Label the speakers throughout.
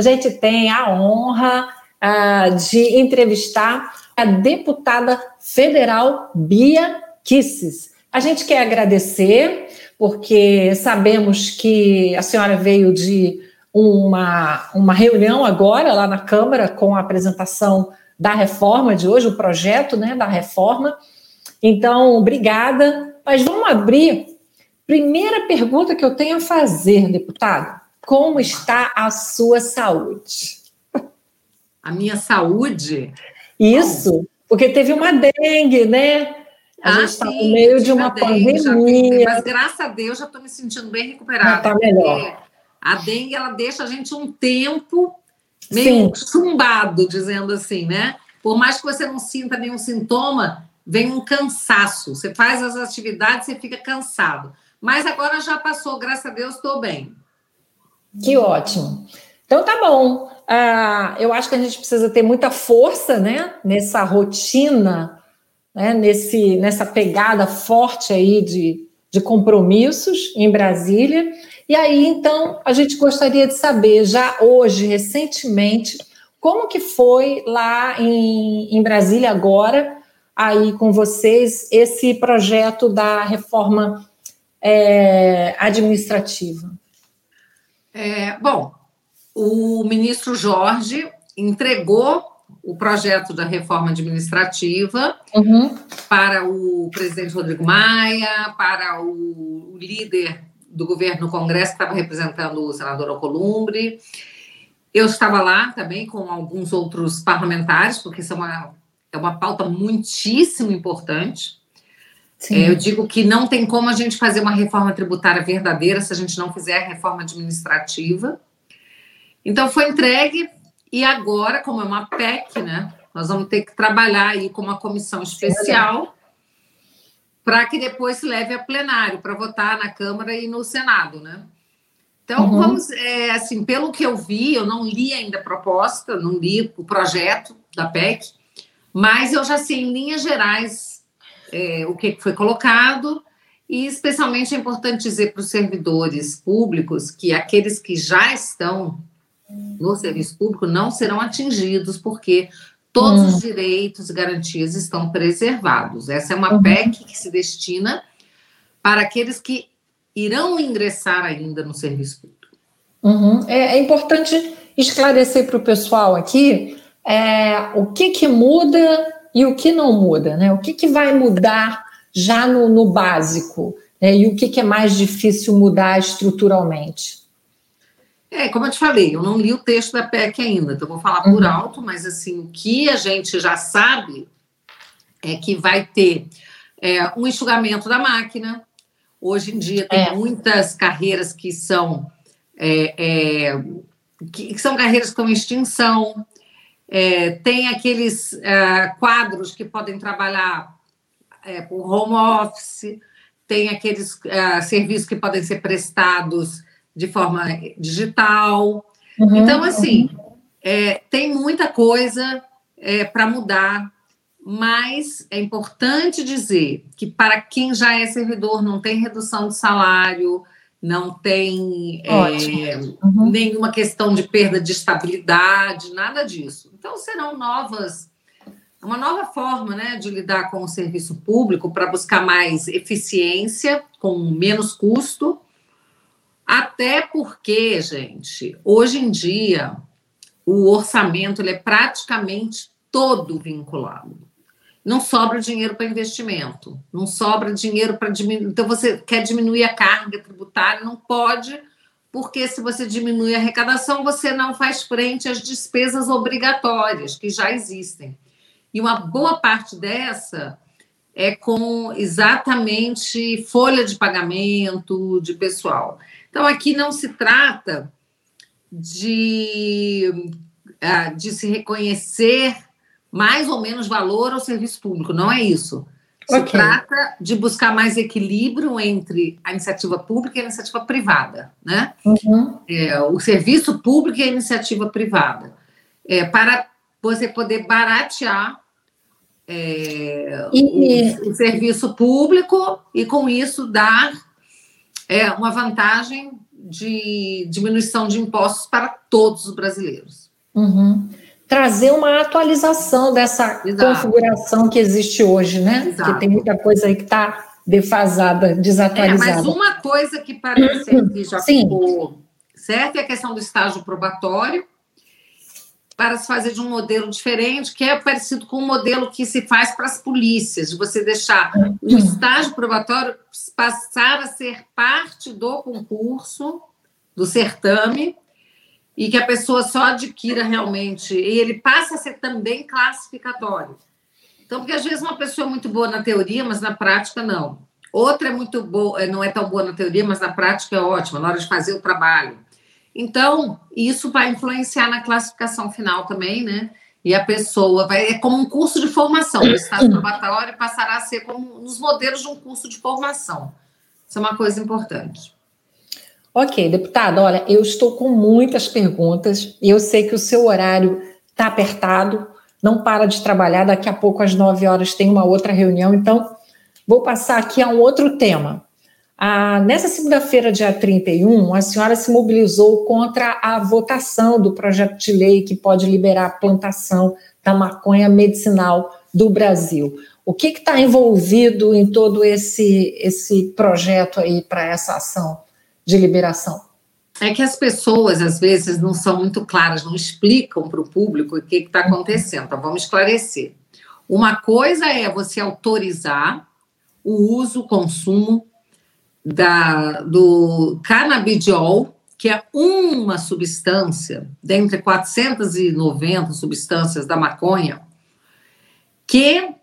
Speaker 1: a gente tem a honra uh, de entrevistar a deputada federal Bia Kisses. A gente quer agradecer, porque sabemos que a senhora veio de uma, uma reunião agora lá na Câmara com a apresentação da reforma de hoje, o projeto né, da reforma. Então, obrigada. Mas vamos abrir. Primeira pergunta que eu tenho a fazer, deputado: como está a sua saúde?
Speaker 2: A minha saúde?
Speaker 1: Isso, porque teve uma dengue, né? A ah, gente está no meio de uma dengue, pandemia.
Speaker 2: mas graças a Deus já estou me sentindo bem recuperada.
Speaker 1: Está melhor.
Speaker 2: A dengue ela deixa a gente um tempo meio Sim. chumbado, dizendo assim, né? Por mais que você não sinta nenhum sintoma, vem um cansaço. Você faz as atividades, você fica cansado. Mas agora já passou, graças a Deus, estou bem.
Speaker 1: Que ótimo. Então tá bom. Uh, eu acho que a gente precisa ter muita força, né? Nessa rotina, né? Nesse, nessa pegada forte aí de, de compromissos em Brasília. E aí, então, a gente gostaria de saber, já hoje, recentemente, como que foi lá em, em Brasília agora, aí com vocês, esse projeto da reforma é, administrativa?
Speaker 2: É, bom, o ministro Jorge entregou o projeto da reforma administrativa uhum. para o presidente Rodrigo Maia, para o líder do governo no Congresso, que estava representando o senador Alcolumbre. Eu estava lá também com alguns outros parlamentares, porque isso é uma, é uma pauta muitíssimo importante. É, eu digo que não tem como a gente fazer uma reforma tributária verdadeira se a gente não fizer a reforma administrativa. Então, foi entregue, e agora, como é uma PEC, né, nós vamos ter que trabalhar aí com uma comissão especial para que depois se leve a plenário para votar na Câmara e no Senado, né? Então, uhum. vamos, é, assim, pelo que eu vi, eu não li ainda a proposta, não li o projeto da PEC, mas eu já sei, em linhas gerais, é, o que foi colocado, e especialmente é importante dizer para os servidores públicos que aqueles que já estão no serviço público não serão atingidos, porque todos os hum. direitos e garantias estão preservados. Essa é uma uhum. PEC que se destina para aqueles que irão ingressar ainda no serviço público.
Speaker 1: Uhum. É, é, importante esclarecer para o pessoal aqui é, o que, que muda e o que não muda, né? O que, que vai mudar já no, no básico né? e o que, que é mais difícil mudar estruturalmente.
Speaker 2: É, como eu te falei, eu não li o texto da PEC ainda, então vou falar por uhum. alto, mas assim, o que a gente já sabe é que vai ter é, um enxugamento da máquina. Hoje em dia tem é. muitas carreiras que são é, é que, que, são carreiras que estão em extinção. É, tem aqueles é, quadros que podem trabalhar por home office, tem aqueles serviços que podem ser prestados de forma digital. Uhum, então, assim, uhum. é, tem muita coisa é, para mudar, mas é importante dizer que para quem já é servidor não tem redução de salário, não tem é, uhum. nenhuma questão de perda de estabilidade, nada disso. Então, serão novas uma nova forma né, de lidar com o serviço público para buscar mais eficiência, com menos custo, até porque, gente, hoje em dia o orçamento ele é praticamente todo vinculado. Não sobra dinheiro para investimento, não sobra dinheiro para diminuir. Então, você quer diminuir a carga tributária, não pode, porque se você diminui a arrecadação, você não faz frente às despesas obrigatórias que já existem. E uma boa parte dessa é com exatamente folha de pagamento de pessoal. Então, aqui não se trata de, ah, de se reconhecer mais ou menos valor ao serviço público, não é isso. Se okay. trata de buscar mais equilíbrio entre a iniciativa pública e a iniciativa privada, né? Uhum. É, o serviço público e a iniciativa privada. É, para você poder baratear é, e... o, o, serviço público e, com isso, dar é uma vantagem de diminuição de impostos para todos os brasileiros.
Speaker 1: Uhum. Trazer uma atualização dessa Exato. configuração que existe hoje, né? Exato. Porque tem muita coisa aí que está defasada, desatualizada. É,
Speaker 2: mas uma coisa que parece que já Sim. ficou certo é a questão do estágio probatório para se fazer de um modelo diferente, que é parecido com o modelo que se faz para as polícias, de você deixar o estágio probatório passar a ser parte do concurso, do certame, e que a pessoa só adquira realmente, e ele passa a ser também classificatório. Então, porque às vezes uma pessoa é muito boa na teoria, mas na prática não. Outra é muito boa, não é tão boa na teoria, mas na prática é ótima, na hora de fazer o trabalho. Então, isso vai influenciar na classificação final também, né? E a pessoa vai. É como um curso de formação. O estágio probatório passará a ser como nos modelos de um curso de formação. Isso é uma coisa importante.
Speaker 1: Ok, deputada, olha, eu estou com muitas perguntas e eu sei que o seu horário está apertado, não para de trabalhar, daqui a pouco às nove horas tem uma outra reunião, então vou passar aqui a um outro tema. Ah, nessa segunda-feira, dia 31, a senhora se mobilizou contra a votação do projeto de lei que pode liberar a plantação da maconha medicinal do Brasil. O que está envolvido em todo esse, esse projeto aí para essa ação de liberação?
Speaker 2: É que as pessoas, às vezes, não são muito claras, não explicam para o público o que está acontecendo. Então, vamos esclarecer. Uma coisa é você autorizar o uso, o consumo da, do canabidiol, que é uma substância, dentre 490 substâncias da maconha, que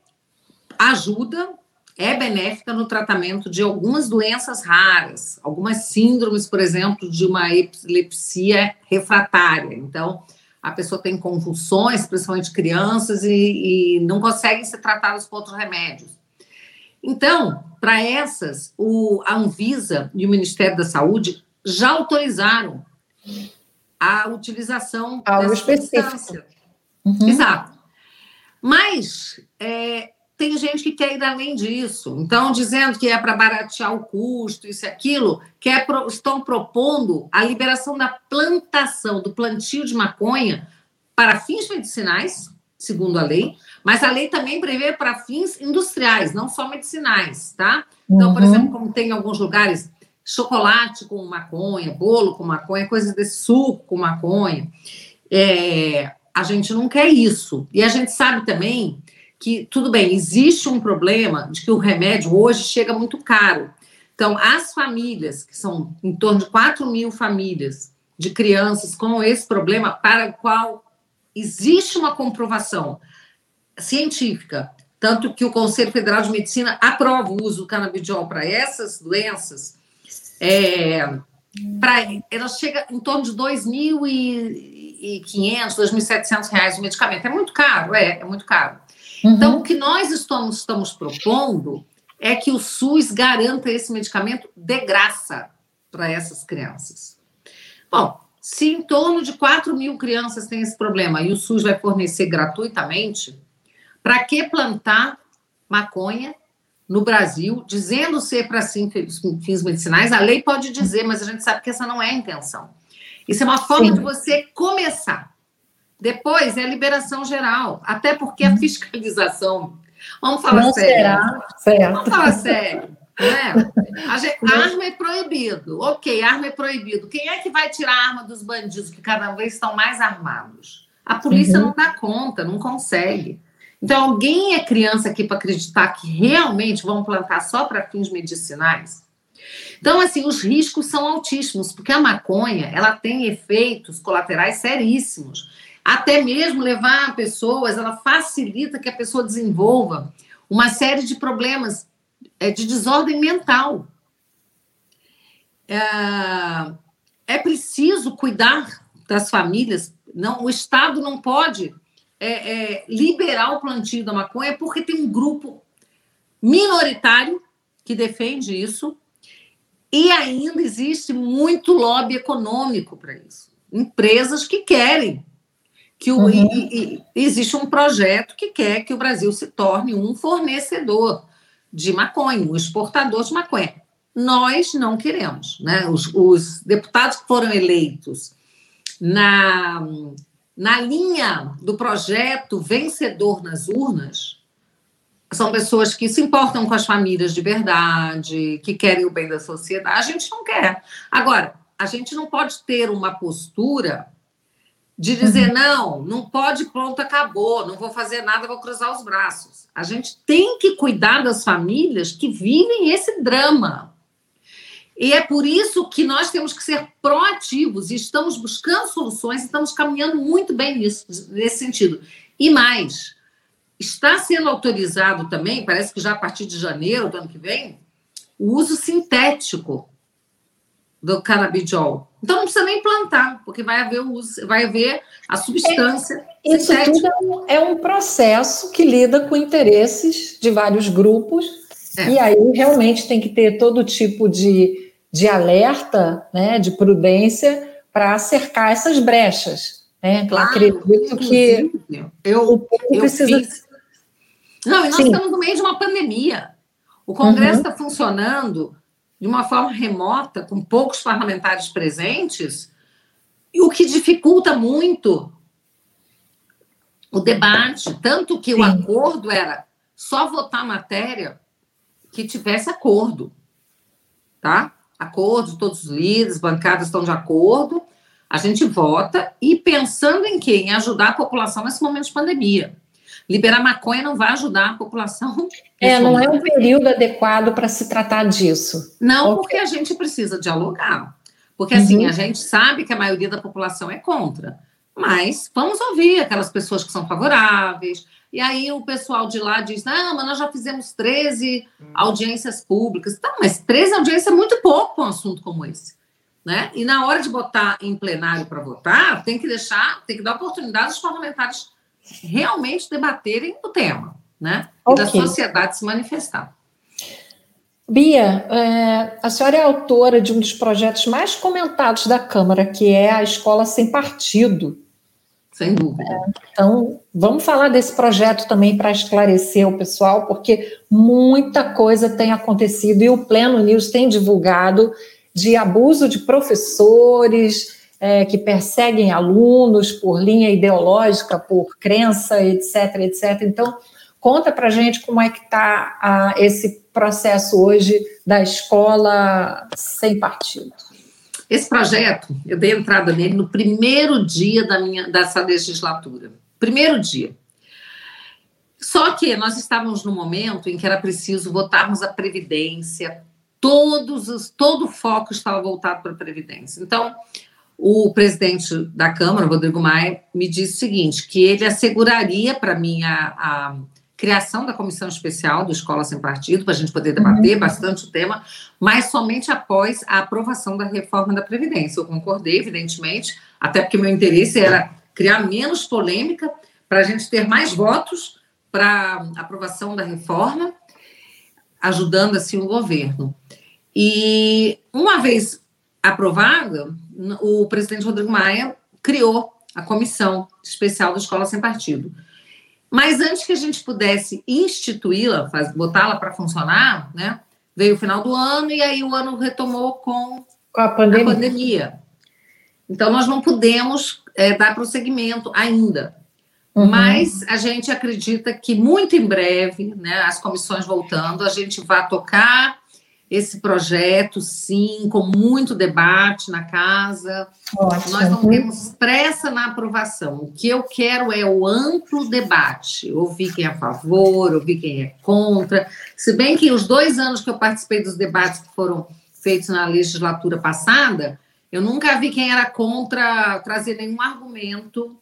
Speaker 2: ajuda, é benéfica no tratamento de algumas doenças raras, algumas síndromes, por exemplo, de uma epilepsia refratária. Então, a pessoa tem convulsões, principalmente crianças, e, e não conseguem ser tratadas com outros remédios. Então, para essas, o, a Anvisa e o Ministério da Saúde já autorizaram a utilização
Speaker 1: Algo dessa específico.
Speaker 2: Uhum. Exato. Mas é, tem gente que quer ir além disso. Então, dizendo que é para baratear o custo, isso e aquilo, que é estão propondo a liberação da plantação, do plantio de maconha para fins medicinais, segundo a lei, mas a lei também prevê para fins industriais, não só medicinais, tá? Então, por uhum. exemplo, como tem em alguns lugares chocolate com maconha, bolo com maconha, coisas desse suco com maconha. É, a gente não quer isso. E a gente sabe também que, tudo bem, existe um problema de que o remédio hoje chega muito caro. Então, as famílias, que são em torno de 4 mil famílias de crianças com esse problema, para o qual existe uma comprovação científica, tanto que o Conselho Federal de Medicina aprova o uso do canabidiol para essas doenças, é, pra, ela chega em torno de 2.500, 2.700 reais o medicamento. É muito caro, é, é muito caro. Uhum. Então, o que nós estamos, estamos propondo é que o SUS garanta esse medicamento de graça para essas crianças. Bom, se em torno de 4 mil crianças têm esse problema e o SUS vai fornecer gratuitamente, para que plantar maconha no Brasil, dizendo ser para fins medicinais? A lei pode dizer, mas a gente sabe que essa não é a intenção. Isso é uma forma Sim. de você começar. Depois é liberação geral, até porque a fiscalização. Vamos falar não sério. Será. Certo. Vamos falar sério. Né? A gente, arma é proibido. Ok, arma é proibido. Quem é que vai tirar a arma dos bandidos que cada vez estão mais armados? A polícia uhum. não dá conta, não consegue. Então, alguém é criança aqui para acreditar que realmente vão plantar só para fins medicinais? Então, assim, os riscos são altíssimos, porque a maconha, ela tem efeitos colaterais seríssimos. Até mesmo levar pessoas, ela facilita que a pessoa desenvolva uma série de problemas é, de desordem mental. É, é preciso cuidar das famílias. Não, o Estado não pode é, é, liberar o plantio da maconha, porque tem um grupo minoritário que defende isso, e ainda existe muito lobby econômico para isso. Empresas que querem que o, uhum. e, e, existe um projeto que quer que o Brasil se torne um fornecedor de maconha, um exportador de maconha. nós não queremos. Né? Os, os deputados que foram eleitos na, na linha do projeto vencedor nas urnas são pessoas que se importam com as famílias de verdade, que querem o bem da sociedade. A gente não quer. Agora, a gente não pode ter uma postura de dizer, não, não pode, pronto, acabou, não vou fazer nada, vou cruzar os braços. A gente tem que cuidar das famílias que vivem esse drama. E é por isso que nós temos que ser proativos e estamos buscando soluções estamos caminhando muito bem nisso, nesse sentido. E mais, está sendo autorizado também, parece que já a partir de janeiro do ano que vem, o uso sintético do canabidiol. Então não precisa nem plantar, porque vai haver o uso, vai haver a substância.
Speaker 1: É, isso tudo é um processo que lida com interesses de vários grupos, é. e aí realmente tem que ter todo tipo de de alerta, né, de prudência para cercar essas brechas. Né?
Speaker 2: Claro, acredito que eu, o povo eu precisa. Fiz... Não, e nós Sim. estamos no meio de uma pandemia. O Congresso está uhum. Tá funcionando de uma forma remota, com poucos parlamentares presentes, e o que dificulta muito o debate, tanto que Sim. o acordo era só votar matéria que tivesse acordo, tá? acordo, todos os líderes, bancadas estão de acordo, a gente vota e pensando em quê? Em ajudar a população nesse momento de pandemia. Liberar maconha não vai ajudar a população.
Speaker 1: É, não é um período adequado para se tratar disso.
Speaker 2: Não, okay. porque a gente precisa dialogar. Porque assim, uhum. a gente sabe que a maioria da população é contra. Mas vamos ouvir aquelas pessoas que são favoráveis, e aí o pessoal de lá diz: não, mas nós já fizemos 13 hum. audiências públicas. Tá, mas 13 audiências é muito pouco para um assunto como esse. Né? E na hora de botar em plenário para votar, tem que deixar, tem que dar oportunidade aos parlamentares realmente debaterem o tema, né? Okay. E da sociedade se manifestar.
Speaker 1: Bia, é, a senhora é autora de um dos projetos mais comentados da Câmara, que é a Escola Sem Partido.
Speaker 2: Sem dúvida.
Speaker 1: Então, vamos falar desse projeto também para esclarecer o pessoal, porque muita coisa tem acontecido e o Pleno News tem divulgado de abuso de professores é, que perseguem alunos por linha ideológica, por crença, etc, etc. Então, conta para gente como é que está esse processo hoje da escola sem partido.
Speaker 2: Esse projeto, eu dei entrada nele no primeiro dia da minha, dessa legislatura. Primeiro dia. Só que nós estávamos no momento em que era preciso votarmos a Previdência, todos os, todo o foco estava voltado para a Previdência. Então, o presidente da Câmara, Rodrigo Maia, me disse o seguinte: que ele asseguraria para mim a, a criação da comissão especial do Escola Sem Partido, para a gente poder debater uhum. bastante o tema, mas somente após a aprovação da reforma da Previdência. Eu concordei, evidentemente, até porque meu interesse era criar menos polêmica, para a gente ter mais votos para aprovação da reforma, ajudando assim o governo. E uma vez aprovada, o presidente Rodrigo Maia criou a comissão especial da Escola Sem Partido mas antes que a gente pudesse instituí-la, botá-la para funcionar, né, veio o final do ano e aí o ano retomou com, a, pandemia. a, pandemia. Então, nós não pudemos é, dar prosseguimento ainda. Uhum. Mas a gente acredita que muito em breve, né, as comissões voltando, a gente vai tocar esse projeto, sim, com muito debate na casa. Nós não temos pressa na aprovação. O que eu quero é o amplo debate. Ouvir quem é a favor, ouvir quem é contra. Se bem que os dois anos que eu participei dos debates que foram feitos na legislatura passada, eu nunca vi quem era contra trazer nenhum argumento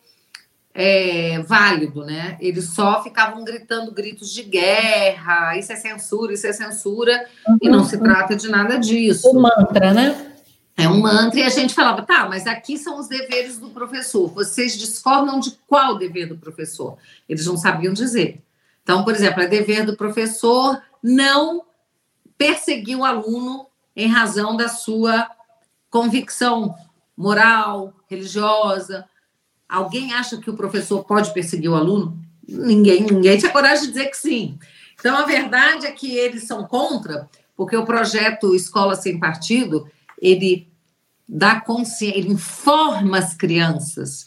Speaker 2: é, válido, né? Eles só ficavam gritando gritos de guerra, isso é censura, isso é censura, uhum. e não se trata de nada disso.
Speaker 1: O mantra, né?
Speaker 2: É um mantra, e a gente falava, tá, mas aqui são os deveres do professor. Vocês discordam de qual dever do professor? Eles não sabiam dizer. Então, por exemplo, é dever do professor não perseguir o aluno em razão da sua convicção moral, religiosa, Alguém acha que o professor pode perseguir o aluno? Ninguém, ninguém tinha coragem de dizer que sim. Então, a verdade é que eles são contra, Porque o projeto Escola Sem Partido, ele dá consciência, ele informa as crianças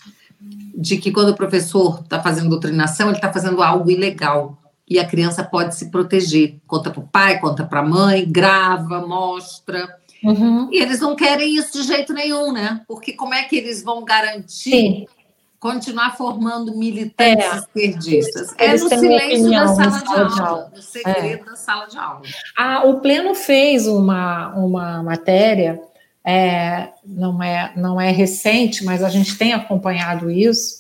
Speaker 2: de que quando o professor está fazendo doutrinação, ele está fazendo algo ilegal. E a criança pode se proteger. Conta para o pai, conta para a mãe, grava, mostra. Uhum. E eles não querem isso de jeito nenhum, né? Porque como é que eles vão garantir Sim. Continuar formando militantes é. esquerdistas? É no silêncio da sala, sala, de aula, de aula. no segredo é. da sala de aula.
Speaker 1: Ah, o Pleno fez uma, uma matéria, é, não, é, não é recente, mas a gente tem acompanhado isso,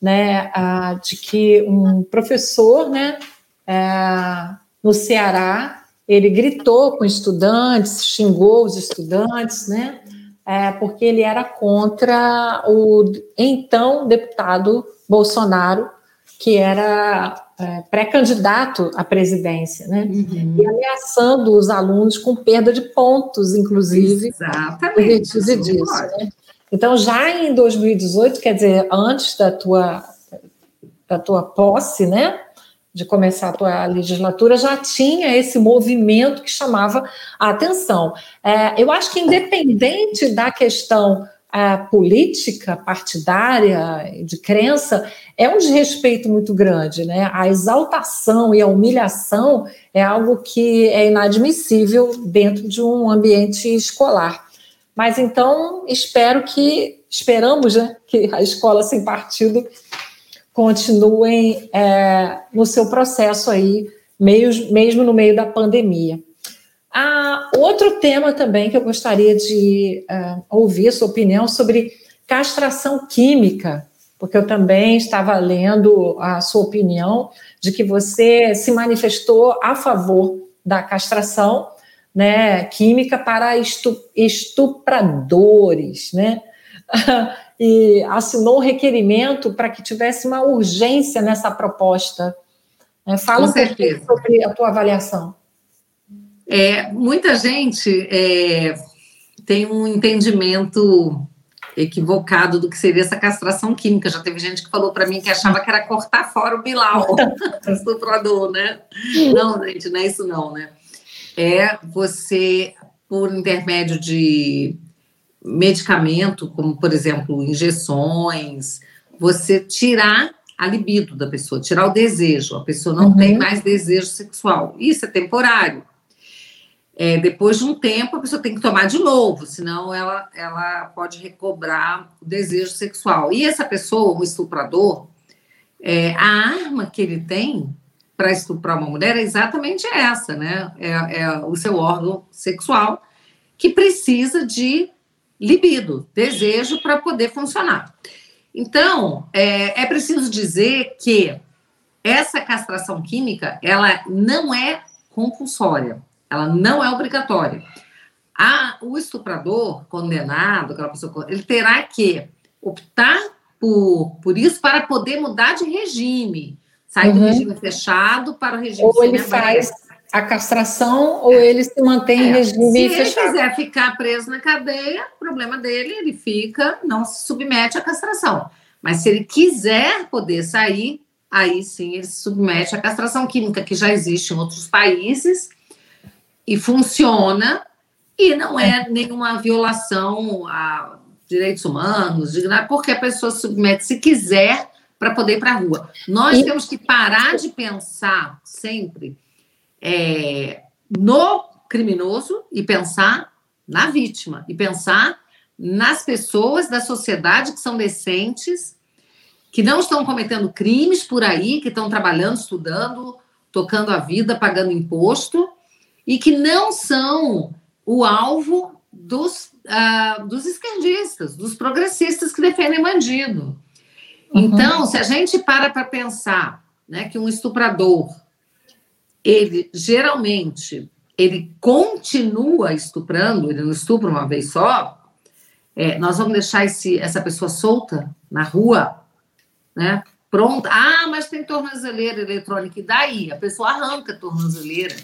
Speaker 1: né, ah, de que um professor, né, é, no Ceará, ele gritou com estudantes, xingou os estudantes, né? É, porque ele era contra o então deputado Bolsonaro, que era é, pré-candidato à presidência, né? Uhum. E ameaçando os alunos com perda de pontos, inclusive.
Speaker 2: Exatamente.
Speaker 1: disso, né? Então, já em 2018, quer dizer, antes da tua, da tua posse, né? De começar a tua legislatura, já tinha esse movimento que chamava a atenção. É, eu acho que, independente da questão é, política, partidária, de crença, é um desrespeito muito grande. Né? A exaltação e a humilhação é algo que é inadmissível dentro de um ambiente escolar. Mas então, espero que, esperamos né, que a escola sem partido continuem é, no seu processo aí, meio, mesmo no meio da pandemia. Ah, outro tema também que eu gostaria de é, ouvir a sua opinião sobre castração química, porque eu também estava lendo a sua opinião de que você se manifestou a favor da castração né, química para estupradores, né? e assinou um requerimento para que tivesse uma urgência nessa proposta. É, fala Com um pouquinho sobre a tua avaliação.
Speaker 2: É, muita gente é, tem um entendimento equivocado do que seria essa castração química. Já teve gente que falou para mim que achava que era cortar fora o Bilal, estuprador, né? Não, gente, não é isso não, né? É você, por intermédio de medicamento, como por exemplo injeções, você tirar a libido da pessoa, tirar o desejo. A pessoa não uhum. tem mais desejo sexual. Isso é temporário. É, depois de um tempo, a pessoa tem que tomar de novo, senão ela, ela pode recobrar o desejo sexual. E essa pessoa, um estuprador, é, a arma que ele tem para estuprar uma mulher é exatamente essa, né? É, é o seu órgão sexual que precisa de libido, desejo para poder funcionar. Então, é, é preciso dizer que essa castração química, ela não é compulsória, ela não é obrigatória. A, o estuprador condenado, aquela pessoa, ele terá que optar por, por isso para poder mudar de regime, sair uhum. do regime fechado para o regime
Speaker 1: Ou ele faz a castração ou ele se mantém é, em regime
Speaker 2: se
Speaker 1: fechado?
Speaker 2: Se ele quiser ficar preso na cadeia, problema dele, ele fica, não se submete à castração. Mas se ele quiser poder sair, aí sim ele se submete à castração química, que já existe em outros países e funciona, e não é nenhuma violação a direitos humanos, porque a pessoa se submete, se quiser, para poder ir para a rua. Nós e... temos que parar de pensar sempre é, no criminoso e pensar na vítima e pensar nas pessoas da sociedade que são decentes, que não estão cometendo crimes por aí, que estão trabalhando, estudando, tocando a vida, pagando imposto e que não são o alvo dos, uh, dos esquerdistas, dos progressistas que defendem bandido. Uhum. Então, se a gente para para pensar né, que um estuprador ele geralmente ele continua estuprando, ele não estupra uma vez só, é, nós vamos deixar esse, essa pessoa solta na rua, né? Pronta. Ah, mas tem tornozeleira eletrônica. E daí? A pessoa arranca a tornozeleira.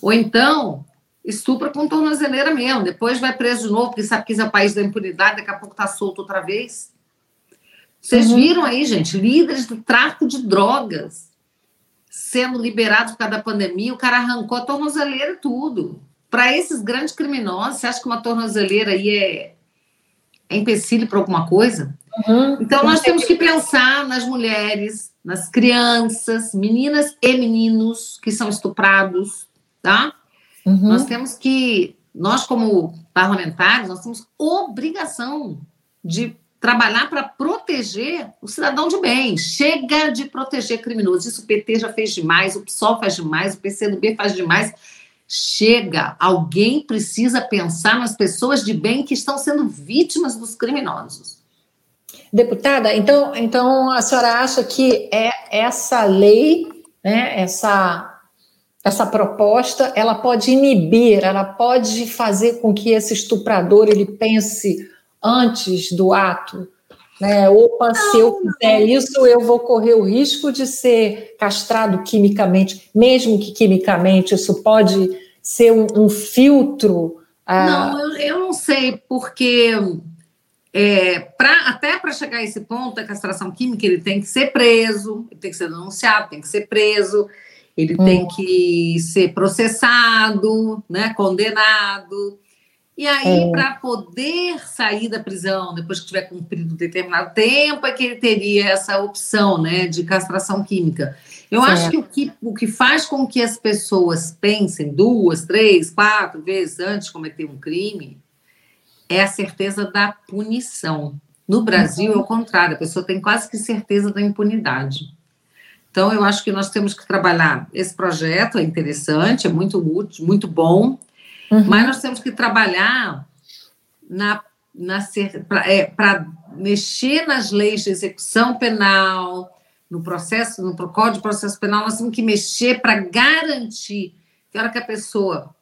Speaker 2: Ou então, estupra com tornozeleira mesmo. Depois vai preso de novo, porque sabe que isso é o país da impunidade, daqui a pouco está solto outra vez. Vocês uhum. viram aí, gente, líderes do tráfico de drogas sendo liberado por causa da pandemia, o cara arrancou a tornozeleira e tudo. para esses grandes criminosos, você acha que uma tornozeleira aí é, é empecilho para alguma coisa? Uhum. Então, nós temos que pensar nas mulheres, nas crianças, meninas e meninos que são estuprados, tá? Uhum. Nós temos que, nós como parlamentares, nós temos obrigação de trabalhar para proteger o cidadão de bem. Chega de proteger criminosos. Isso o PT já fez demais, o PSOL faz demais, o PCdoB faz demais. Chega, alguém precisa pensar nas pessoas de bem que estão sendo vítimas dos criminosos.
Speaker 1: Deputada, então, então a senhora acha que é essa lei, né, essa, essa proposta, ela pode inibir, ela pode fazer com que esse estuprador ele pense antes do ato, né? Opa, não, se eu fizer não. isso, eu vou correr o risco de ser castrado quimicamente, mesmo que quimicamente isso pode ser um, um filtro?
Speaker 2: Ah... Não, eu, eu, não sei, porque é, pra, até para chegar a esse ponto da castração química, ele tem que ser preso, ele tem que ser denunciado, tem que ser preso, ele hum. tem que ser processado, né, condenado. E aí, é. para poder sair da prisão, depois que tiver cumprido um determinado tempo, é que ele teria essa opção né, de castração química. Eu certo. acho que o, que o que faz com que as pessoas pensem duas, três, quatro vezes antes de cometer um crime é a certeza da punição. No Brasil uhum. é o contrário, a pessoa tem quase que certeza da impunidade. Então, eu acho que nós temos que trabalhar. Esse projeto é interessante, é muito útil, muito bom, uhum. mas nós temos que trabalhar na, na para é, mexer nas leis de execução penal, no processo, no Código de Processo Penal, nós temos que mexer para garantir que a hora que a pessoa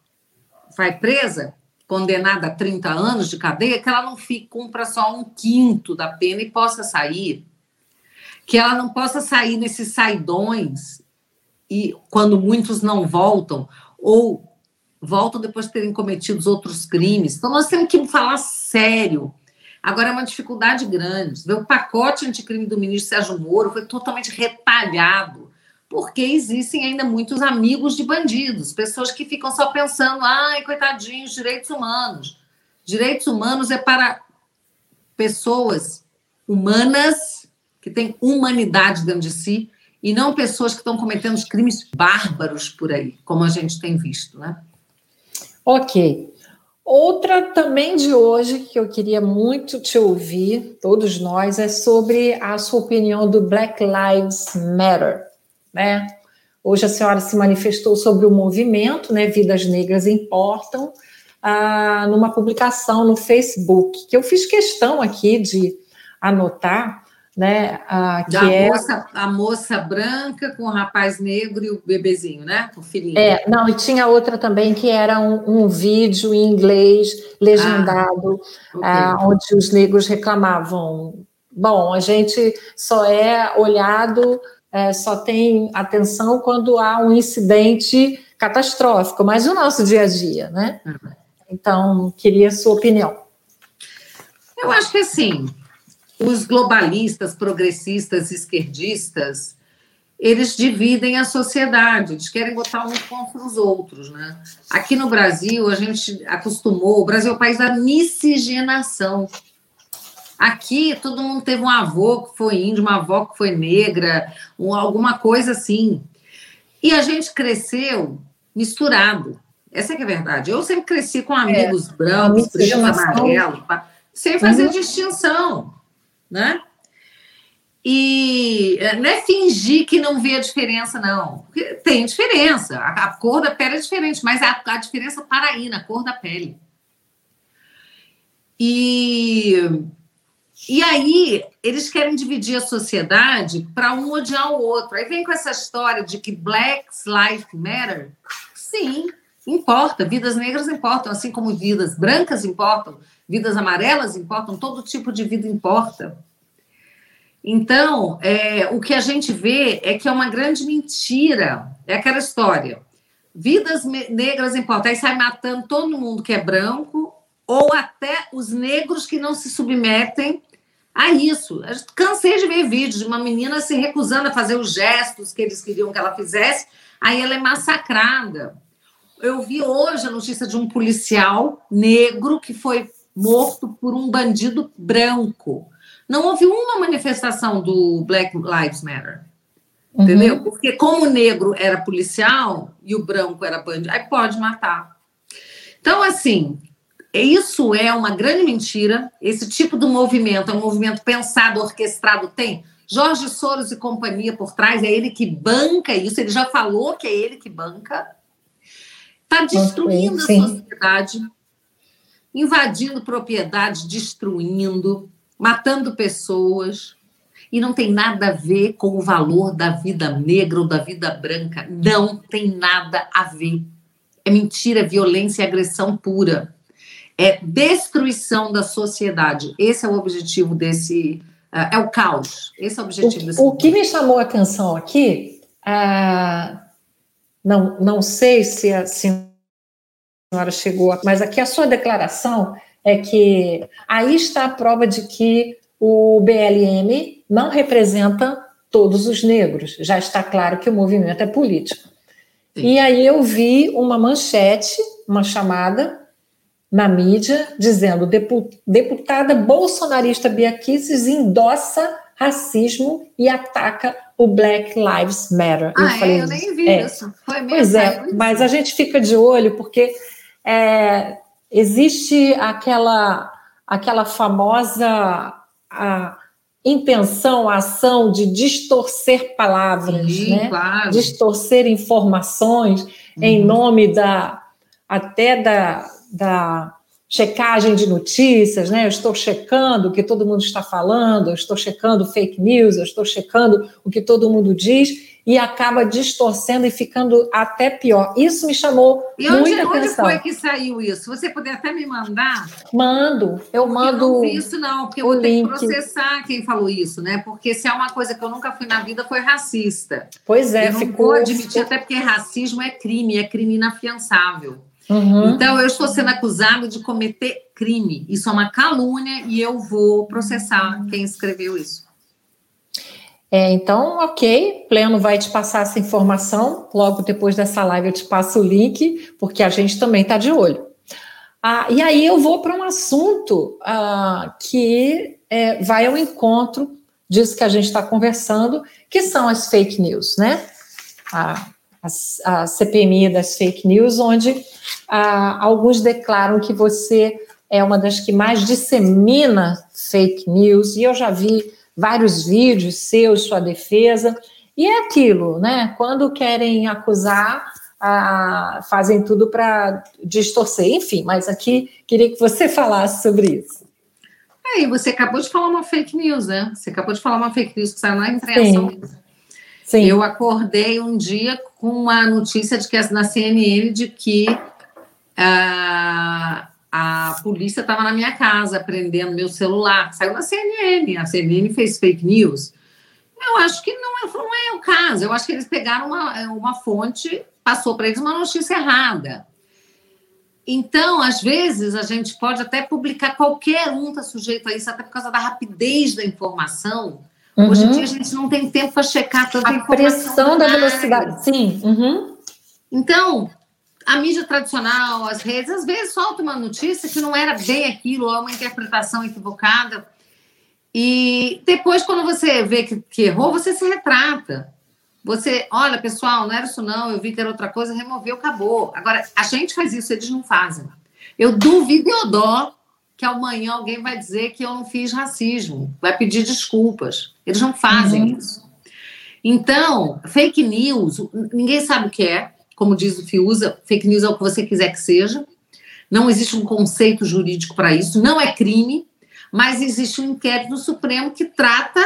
Speaker 2: vai presa, condenada a 30 anos de cadeia, que ela não fique, cumpra só um quinto da pena e possa sair. Que ela não possa sair nesses saidões, e quando muitos não voltam, ou voltam depois de terem cometido outros crimes. Então, nós temos que falar sério Agora é uma dificuldade grande. O pacote anticrime do ministro Sérgio Moro foi totalmente retalhado, porque existem ainda muitos amigos de bandidos, pessoas que ficam só pensando, ai, coitadinhos, direitos humanos. Direitos humanos é para pessoas humanas que têm humanidade dentro de si e não pessoas que estão cometendo crimes bárbaros por aí, como a gente tem visto, né?
Speaker 1: Ok. Outra também de hoje que eu queria muito te ouvir, todos nós, é sobre a sua opinião do Black Lives Matter, né? Hoje a senhora se manifestou sobre o movimento, né? Vidas Negras Importam, ah, numa publicação no Facebook, que eu fiz questão aqui de anotar, né?
Speaker 2: Ah, que da é moça, a moça branca com o rapaz negro e o bebezinho, né? O filhinho.
Speaker 1: É, não, e tinha outra também que era um, um vídeo em inglês legendado, ah, okay. ah, onde os negros reclamavam. Bom, a gente só é olhado, é, só tem atenção quando há um incidente catastrófico, mas o nosso dia a dia, né? Uhum. Então, queria a sua opinião.
Speaker 2: Eu acho que assim, os globalistas, progressistas, esquerdistas, eles dividem a sociedade, eles querem botar uns contra os outros, né? Aqui no Brasil, a gente acostumou, o Brasil é o país da miscigenação. Aqui, todo mundo teve um avô que foi índio, uma avó que foi negra, um, alguma coisa assim. E a gente cresceu misturado. Essa é que é a verdade. Eu sempre cresci com amigos é, brancos, pretos, amarelos, sem fazer uhum. distinção né? E é, não é fingir que não vê a diferença, não. Tem diferença. A, a cor da pele é diferente, mas a, a diferença para aí na cor da pele. E, e aí eles querem dividir a sociedade para um odiar o outro. Aí vem com essa história de que Black Lives Matter. Sim, importa. Vidas negras importam, assim como vidas brancas importam, vidas amarelas importam, todo tipo de vida importa. Então, é, o que a gente vê é que é uma grande mentira. É aquela história. Vidas negras importam. Aí sai matando todo mundo que é branco, ou até os negros que não se submetem a isso. Eu cansei de ver vídeos de uma menina se recusando a fazer os gestos que eles queriam que ela fizesse, aí ela é massacrada. eu vi hoje a notícia de um policial negro que foi morto por um bandido branco. Não houve uma manifestação do Black Lives Matter. Uhum. Entendeu? Porque como o negro era policial e o branco era bandido, aí pode matar. Então, assim, isso é uma grande mentira. Esse tipo de movimento é um movimento pensado, orquestrado, tem Jorge Soros e companhia por trás, é ele que banca isso, ele já falou que é ele que banca. Está destruindo sim. a sociedade, invadindo propriedades, destruindo, matando pessoas. E não tem nada a ver com o valor da vida negra ou da vida branca. Não tem nada a ver. É mentira, violência e agressão pura. É destruição da sociedade. Esse é o objetivo desse. É o caos. Esse é o objetivo
Speaker 1: o,
Speaker 2: desse.
Speaker 1: O que me chamou a atenção aqui, uh, não, não sei se a senhora chegou, mas aqui a sua declaração é que aí está a prova de que o BLM não representa todos os negros. Já está claro que o movimento é político. Sim. E aí eu vi uma manchete, uma chamada na mídia, dizendo deputada bolsonarista Bia Kicis endossa racismo e ataca o Black Lives Matter.
Speaker 2: Ah, eu, é? falei, eu nem vi é. isso. Foi mesmo,
Speaker 1: pois é, mas a gente fica de olho porque é, existe aquela, aquela famosa a intenção, a ação de distorcer palavras, Sim, né? Claro. distorcer informações uhum. em nome da até da, da checagem de notícias, né? Eu estou checando o que todo mundo está falando, eu estou checando fake news, eu estou checando o que todo mundo diz e acaba distorcendo e ficando até pior. Isso me chamou e onde, muita
Speaker 2: onde
Speaker 1: atenção.
Speaker 2: Onde foi que saiu isso? Você puder até me mandar?
Speaker 1: Mando, eu mando.
Speaker 2: Eu não vi isso não, porque eu vou link. ter que processar quem falou isso, né? Porque se é uma coisa que eu nunca fui na vida foi racista.
Speaker 1: Pois é,
Speaker 2: eu não
Speaker 1: ficou.
Speaker 2: Vou admitir até porque racismo é crime, é crime inafiançável. Uhum. Então, eu estou sendo acusado de cometer crime. Isso é uma calúnia e eu vou processar quem escreveu isso.
Speaker 1: É, então, ok, Pleno vai te passar essa informação. Logo depois dessa live eu te passo o link, porque a gente também está de olho. Ah, e aí eu vou para um assunto ah, que é, vai ao encontro disso que a gente está conversando, que são as fake news, né? Ah, a, a CPMI das fake news, onde ah, alguns declaram que você é uma das que mais dissemina fake news, e eu já vi vários vídeos seus, sua defesa, e é aquilo, né? Quando querem acusar, ah, fazem tudo para distorcer, enfim, mas aqui queria que você falasse sobre isso.
Speaker 2: É, e você acabou de falar uma fake news, né? Você acabou de falar uma fake news que saiu na imprensa. Sim. Sim. Eu acordei um dia com uma notícia de que na CNN de que uh, a polícia estava na minha casa prendendo meu celular. Saiu na CNN, a CNN fez fake news. Eu acho que não é, não é o caso. Eu acho que eles pegaram uma, uma fonte, passou para eles uma notícia errada. Então, às vezes, a gente pode até publicar, qualquer um está sujeito a isso, até por causa da rapidez da informação. Uhum. Hoje em dia a gente não tem tempo para checar tanta
Speaker 1: a informação. A pressão da velocidade, sim. Uhum.
Speaker 2: Então, a mídia tradicional, as redes, às vezes solta uma notícia que não era bem aquilo, ou uma interpretação equivocada. E depois, quando você vê que, que errou, você se retrata. Você, olha, pessoal, não era isso não, eu vi que era outra coisa, removeu, acabou. Agora, a gente faz isso, eles não fazem. Eu duvido e eu dó que amanhã alguém vai dizer que eu não fiz racismo, vai pedir desculpas. Eles não fazem uhum. isso. Então, fake news, ninguém sabe o que é, como diz o Fiuza, fake news é o que você quiser que seja. Não existe um conceito jurídico para isso, não é crime, mas existe um inquérito no Supremo que trata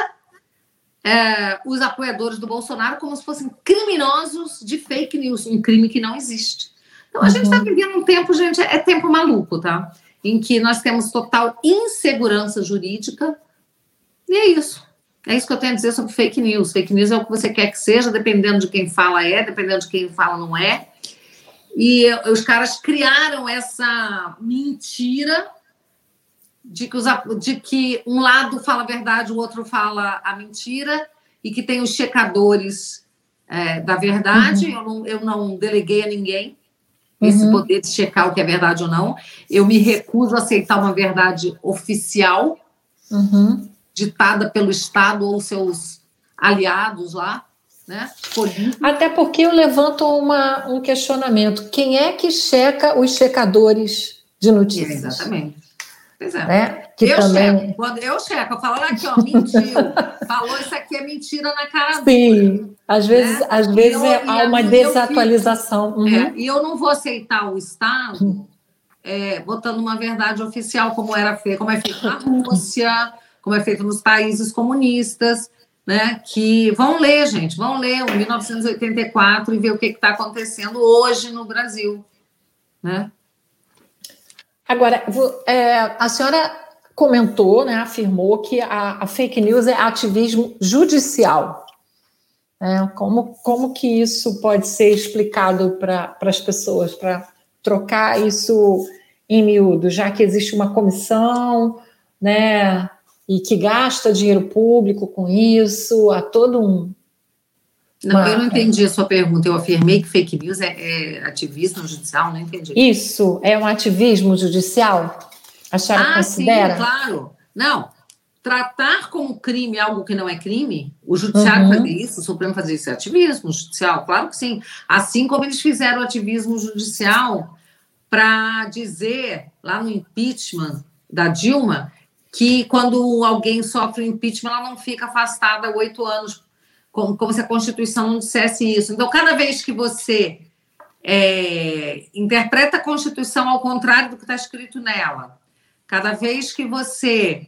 Speaker 2: é, os apoiadores do Bolsonaro como se fossem criminosos de fake news, um crime que não existe. Então a tá uhum. gente está vivendo um tempo, gente, é tempo maluco, tá? em que nós temos total insegurança jurídica. E é isso. É isso que eu tenho a dizer sobre fake news. Fake news é o que você quer que seja, dependendo de quem fala é, dependendo de quem fala não é. E os caras criaram essa mentira de que, os, de que um lado fala a verdade, o outro fala a mentira, e que tem os checadores é, da verdade. Uhum. Eu, não, eu não deleguei a ninguém esse uhum. poder de checar o que é verdade ou não. Eu me recuso a aceitar uma verdade oficial, uhum. Ditada pelo Estado ou seus aliados lá, né?
Speaker 1: Até porque eu levanto uma, um questionamento: quem é que checa os checadores de notícias?
Speaker 2: É, exatamente. Pois é. Né? Que eu também... checo. Quando eu checo, eu falo, olha aqui, ó, mentiu. Falou isso aqui é mentira na cara
Speaker 1: Sim, às vezes, né? às vezes eu, é, há uma desatualização.
Speaker 2: Fico, uhum. é, e eu não vou aceitar o Estado é, botando uma verdade oficial como era feito, como é feito na Rússia, como é feito nos países comunistas né, que vão ler, gente, vão ler o 1984 e ver o que está acontecendo hoje no Brasil, né?
Speaker 1: Agora, é, a senhora comentou, né, afirmou que a, a fake news é ativismo judicial. É, como, como que isso pode ser explicado para as pessoas, para trocar isso em miúdo, já que existe uma comissão, né, e que gasta dinheiro público com isso, há todo um.
Speaker 2: Não, uma... eu não entendi a sua pergunta. Eu afirmei que fake news é, é ativismo judicial, não entendi.
Speaker 1: Isso, é um ativismo judicial? A senhora ah, considera?
Speaker 2: Sim, claro. Não, tratar como crime algo que não é crime, o judiciário uhum. fazer isso, o Supremo fazer isso é ativismo judicial, claro que sim. Assim como eles fizeram ativismo judicial para dizer lá no impeachment da Dilma que quando alguém sofre impeachment, ela não fica afastada oito anos, como, como, se a Constituição não dissesse isso. Então, cada vez que você é, interpreta a Constituição ao contrário do que está escrito nela, cada vez que você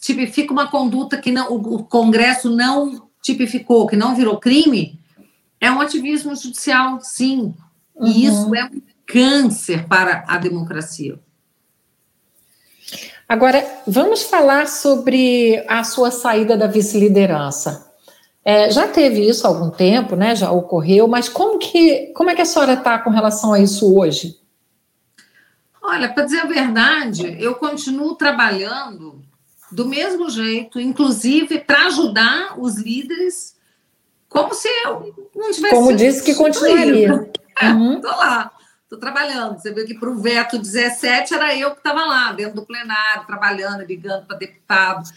Speaker 2: tipifica uma conduta que não, o Congresso não tipificou, que não virou crime, é um ativismo judicial, sim. E uhum. isso é um câncer para a democracia.
Speaker 1: Agora, vamos falar sobre a sua saída da vice-liderança. É, já teve isso há algum tempo, né? Já ocorreu, mas como que como é que a senhora está com relação a isso hoje?
Speaker 2: Olha, para dizer a verdade, eu continuo trabalhando do mesmo jeito, inclusive para ajudar os líderes, como se eu não tivesse.
Speaker 1: Como disse que continuaria.
Speaker 2: Estou uhum. lá. Estou trabalhando. Você viu que para o veto 17 era eu que estava lá, dentro do plenário, trabalhando, ligando para deputado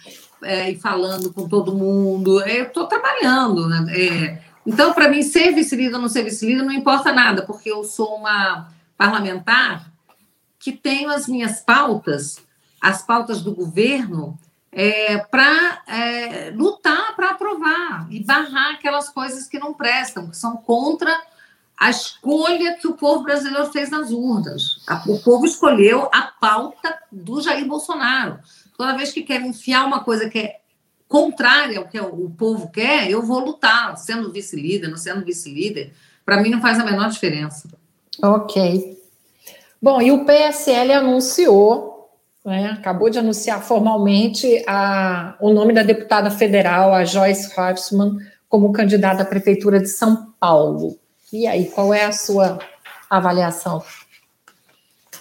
Speaker 2: é, e falando com todo mundo. Eu estou trabalhando. Né? É, então, para mim, ser vice-líder ou não ser vice-líder não importa nada, porque eu sou uma parlamentar que tenho as minhas pautas, as pautas do governo, é, para é, lutar para aprovar e barrar aquelas coisas que não prestam, que são contra a escolha que o povo brasileiro fez nas urnas. O povo escolheu a pauta do Jair Bolsonaro. Toda vez que quer enfiar uma coisa que é contrária ao que o povo quer, eu vou lutar, sendo vice-líder, não sendo vice-líder. Para mim não faz a menor diferença.
Speaker 1: Ok. Bom, e o PSL anunciou, né, acabou de anunciar formalmente a, o nome da deputada federal, a Joyce Horstmann, como candidata à Prefeitura de São Paulo. E aí, qual é a sua avaliação?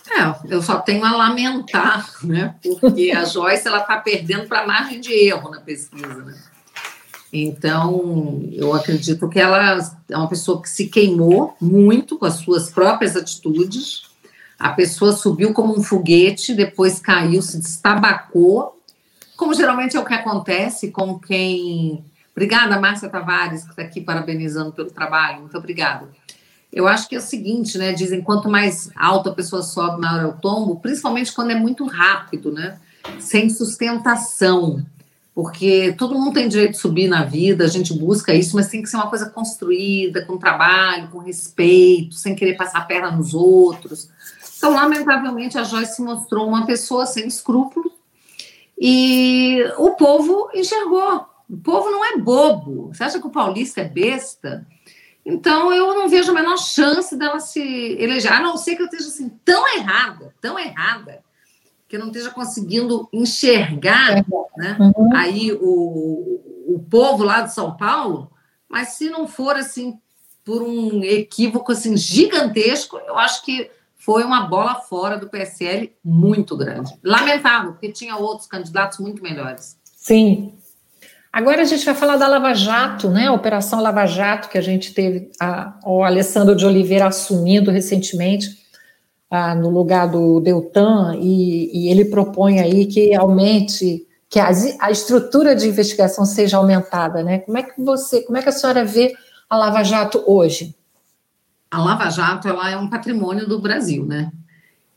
Speaker 2: É, eu só tenho a lamentar, né? Porque a Joyce ela está perdendo para margem de erro na pesquisa, né? Então, eu acredito que ela é uma pessoa que se queimou muito com as suas próprias atitudes. A pessoa subiu como um foguete, depois caiu, se destabacou, como geralmente é o que acontece com quem Obrigada, Márcia Tavares, que está aqui parabenizando pelo trabalho. Muito obrigada. Eu acho que é o seguinte, né? Dizem quanto mais alto a pessoa sobe, maior é o tombo, principalmente quando é muito rápido, né? Sem sustentação. Porque todo mundo tem direito de subir na vida, a gente busca isso, mas tem que ser uma coisa construída, com trabalho, com respeito, sem querer passar a perna nos outros. Então, lamentavelmente, a Joyce se mostrou uma pessoa sem escrúpulos e o povo enxergou o povo não é bobo. Você acha que o paulista é besta? Então, eu não vejo a menor chance dela se eleger, a não ser que eu esteja assim, tão errada, tão errada, que eu não esteja conseguindo enxergar né, uhum. aí o, o povo lá de São Paulo, mas se não for assim, por um equívoco assim, gigantesco, eu acho que foi uma bola fora do PSL muito grande. Lamentável, porque tinha outros candidatos muito melhores.
Speaker 1: Sim, Agora a gente vai falar da Lava Jato, né? A Operação Lava Jato, que a gente teve a, o Alessandro de Oliveira assumindo recentemente. ah, no lugar do Deltan e, e, ele propõe aí que aumente, que a, a, estrutura de investigação seja aumentada, né? Como é que você, como é que a senhora vê a Lava Jato hoje?
Speaker 2: A Lava Jato ela é um patrimônio do Brasil, né?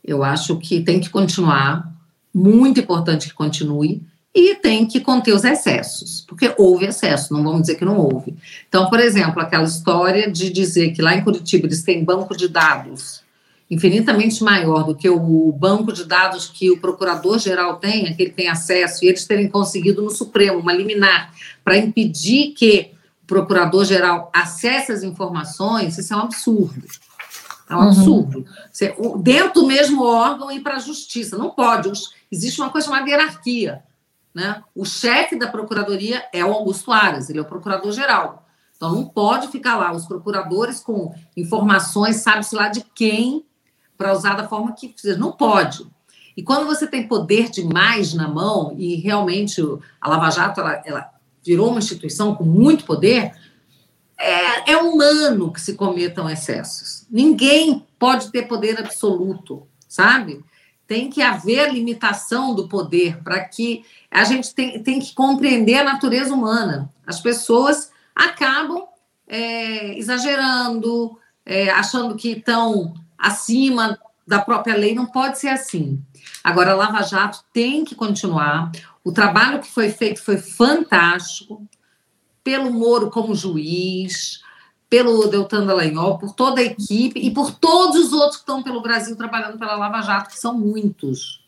Speaker 2: Eu acho que tem que continuar, muito importante que continue, e tem que conter os excessos, porque houve excesso, não vamos dizer que não houve. Então, por exemplo, aquela história de dizer que lá em Curitiba eles têm banco de dados infinitamente maior do que o banco de dados que o procurador-geral tem, que ele tem acesso, e eles terem conseguido no Supremo uma liminar para impedir que o procurador-geral acesse as informações, isso é um absurdo. É um uhum. absurdo. Você, dentro do mesmo órgão ir para a justiça. Não pode. Existe uma coisa chamada hierarquia. Né? O chefe da procuradoria é o Augusto Aras, ele é o procurador-geral. Então, não pode ficar lá os procuradores com informações, sabe-se lá de quem, para usar da forma que precisa. Não pode. E quando você tem poder demais na mão, e realmente a Lava Jato ela, ela virou uma instituição com muito poder, é, é humano que se cometam excessos. Ninguém pode ter poder absoluto, sabe? Tem que haver limitação do poder para que a gente tem, tem que compreender a natureza humana. As pessoas acabam é, exagerando, é, achando que estão acima da própria lei, não pode ser assim. Agora, a Lava Jato tem que continuar. O trabalho que foi feito foi fantástico, pelo Moro como juiz, pelo Deltan Dallagnol, por toda a equipe e por todos os outros que estão pelo Brasil trabalhando pela Lava Jato, que são muitos.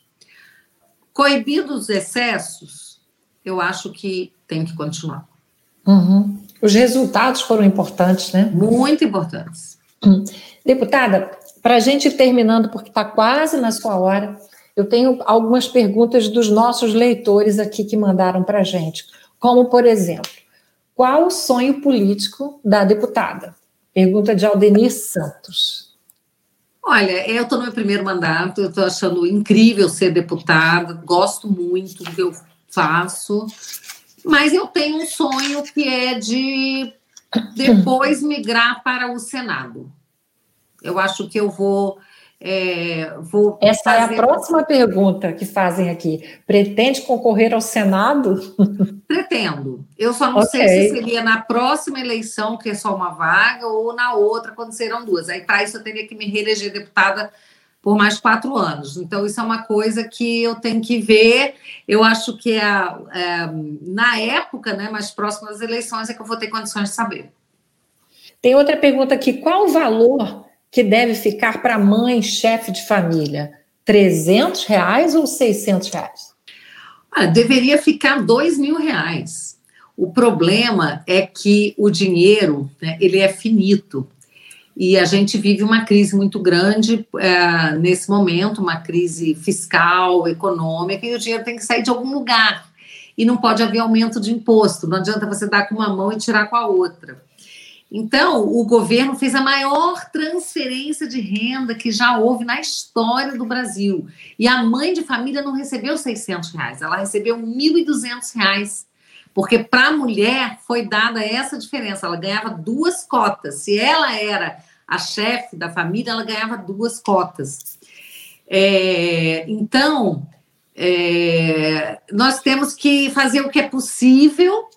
Speaker 2: Coibidos os excessos, eu acho que tem que continuar.
Speaker 1: Uhum. Os resultados foram importantes, né?
Speaker 2: Muito importantes.
Speaker 1: Deputada, para a gente ir terminando, porque está quase na sua hora, eu tenho algumas perguntas dos nossos leitores aqui que mandaram para a gente. Como, por exemplo, qual o sonho político da deputada? Pergunta de Aldenir Santos.
Speaker 2: Olha, eu estou no meu primeiro mandato, eu estou achando incrível ser deputada, gosto muito do que eu faço, mas eu tenho um sonho que é de depois migrar para o Senado. Eu acho que eu vou. É, vou
Speaker 1: Essa fazer... é a próxima pergunta que fazem aqui. Pretende concorrer ao Senado?
Speaker 2: Pretendo. Eu só não okay. sei se seria na próxima eleição, que é só uma vaga, ou na outra, quando serão duas. Aí, para isso, eu teria que me reeleger deputada por mais quatro anos. Então, isso é uma coisa que eu tenho que ver. Eu acho que é, é, na época, né, mais próximo das eleições, é que eu vou ter condições de saber.
Speaker 1: Tem outra pergunta aqui: qual o valor que deve ficar para mãe, chefe de família? 300 reais ou 600 reais?
Speaker 2: Ah, deveria ficar dois mil reais. O problema é que o dinheiro né, ele é finito e a gente vive uma crise muito grande é, nesse momento, uma crise fiscal, econômica, e o dinheiro tem que sair de algum lugar. E não pode haver aumento de imposto, não adianta você dar com uma mão e tirar com a outra. Então, o governo fez a maior transferência de renda que já houve na história do Brasil. E a mãe de família não recebeu 600 reais, ela recebeu 1.200 reais. Porque para a mulher foi dada essa diferença, ela ganhava duas cotas. Se ela era a chefe da família, ela ganhava duas cotas. É, então, é, nós temos que fazer o que é possível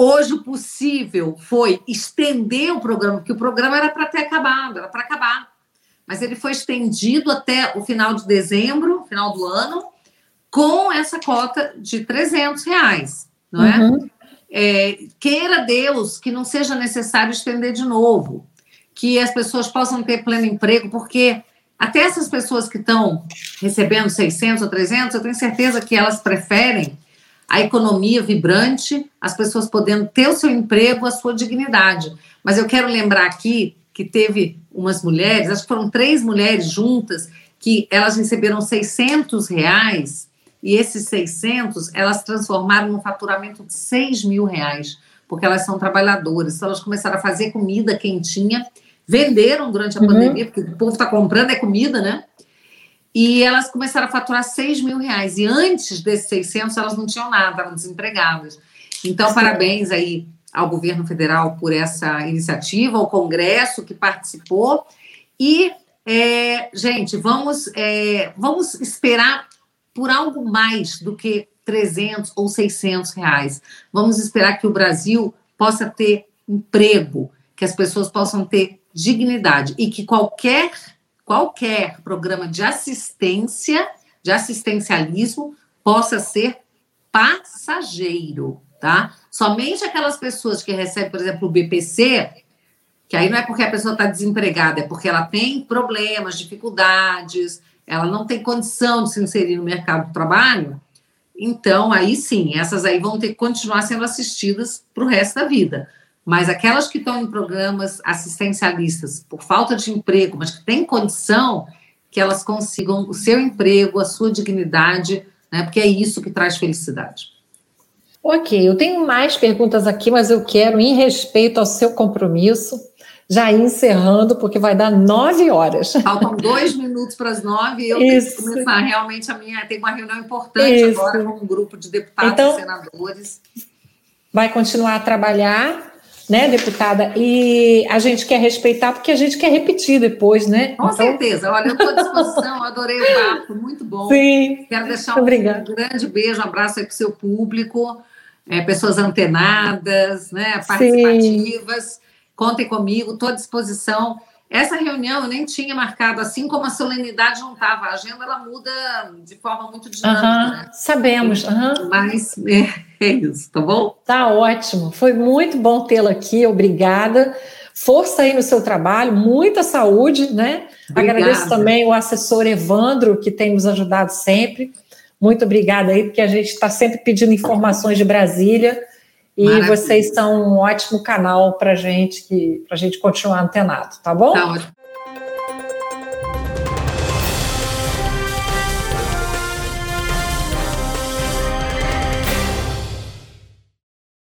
Speaker 2: Hoje, o possível foi estender o programa, porque o programa era para ter acabado, era para acabar. Mas ele foi estendido até o final de dezembro, final do ano, com essa cota de 300 reais, não é? Uhum. é? Queira Deus que não seja necessário estender de novo, que as pessoas possam ter pleno emprego, porque até essas pessoas que estão recebendo 600 ou 300, eu tenho certeza que elas preferem a economia vibrante, as pessoas podendo ter o seu emprego, a sua dignidade. Mas eu quero lembrar aqui que teve umas mulheres, acho que foram três mulheres juntas, que elas receberam 600 reais e esses 600 elas transformaram num faturamento de 6 mil reais, porque elas são trabalhadoras. Então elas começaram a fazer comida quentinha, venderam durante a uhum. pandemia, porque o povo está comprando é comida, né? E elas começaram a faturar 6 mil reais. E antes desses 600, elas não tinham nada, estavam desempregadas. Então, parabéns aí ao governo federal por essa iniciativa, ao Congresso que participou. E É, gente, vamos, é, vamos esperar por algo mais do que 300 ou 600 reais. Vamos esperar que o Brasil possa ter emprego, que as pessoas possam ter dignidade e que qualquer qualquer programa de assistência, de assistencialismo possa ser passageiro, tá? Somente aquelas pessoas que recebem, por exemplo, o BPC, que aí não é porque a pessoa está desempregada, é porque ela tem problemas, dificuldades, ela não tem condição de se inserir no mercado do trabalho, então aí sim, essas aí vão ter que continuar sendo assistidas para o resto da vida. Mas aquelas que estão em programas assistencialistas por falta de emprego, mas que têm condição, que elas consigam o seu emprego, a sua dignidade, né? Porque é isso que traz felicidade.
Speaker 1: Ok, eu tenho mais perguntas aqui, mas eu quero, em respeito ao seu compromisso, já ir encerrando, porque vai dar nove horas.
Speaker 2: Faltam dois minutos para as nove e eu Isso. tenho que começar realmente a minha. Tem uma reunião importante Isso. agora com um grupo de deputados então, e senadores.
Speaker 1: Vai continuar a trabalhar né, deputada? E a gente quer respeitar porque a gente quer repetir depois, né?
Speaker 2: Com então... certeza. Olha, eu estou à disposição, adorei o papo, muito bom.
Speaker 1: Sim.
Speaker 2: Quero deixar um, um grande beijo, um abraço aí para o seu público, é, pessoas antenadas, né, participativas. Sim. Contem comigo, estou à disposição. Essa reunião eu nem tinha marcado, assim como a solenidade não estava. A agenda ela muda de forma muito dinâmica. Uhum, né?
Speaker 1: Sabemos. Uhum.
Speaker 2: Mas é, é, isso, tá bom?
Speaker 1: Tá ótimo. Foi muito bom tê-la aqui. Obrigada. Força aí no seu trabalho, muita saúde, né? Obrigada. Agradeço também o assessor Evandro, que tem nos ajudado sempre. Muito obrigada aí, porque a gente está sempre pedindo informações de Brasília. E vocês são um ótimo canal para gente, para a gente continuar antenado, tá bom?
Speaker 2: Tá ótimo.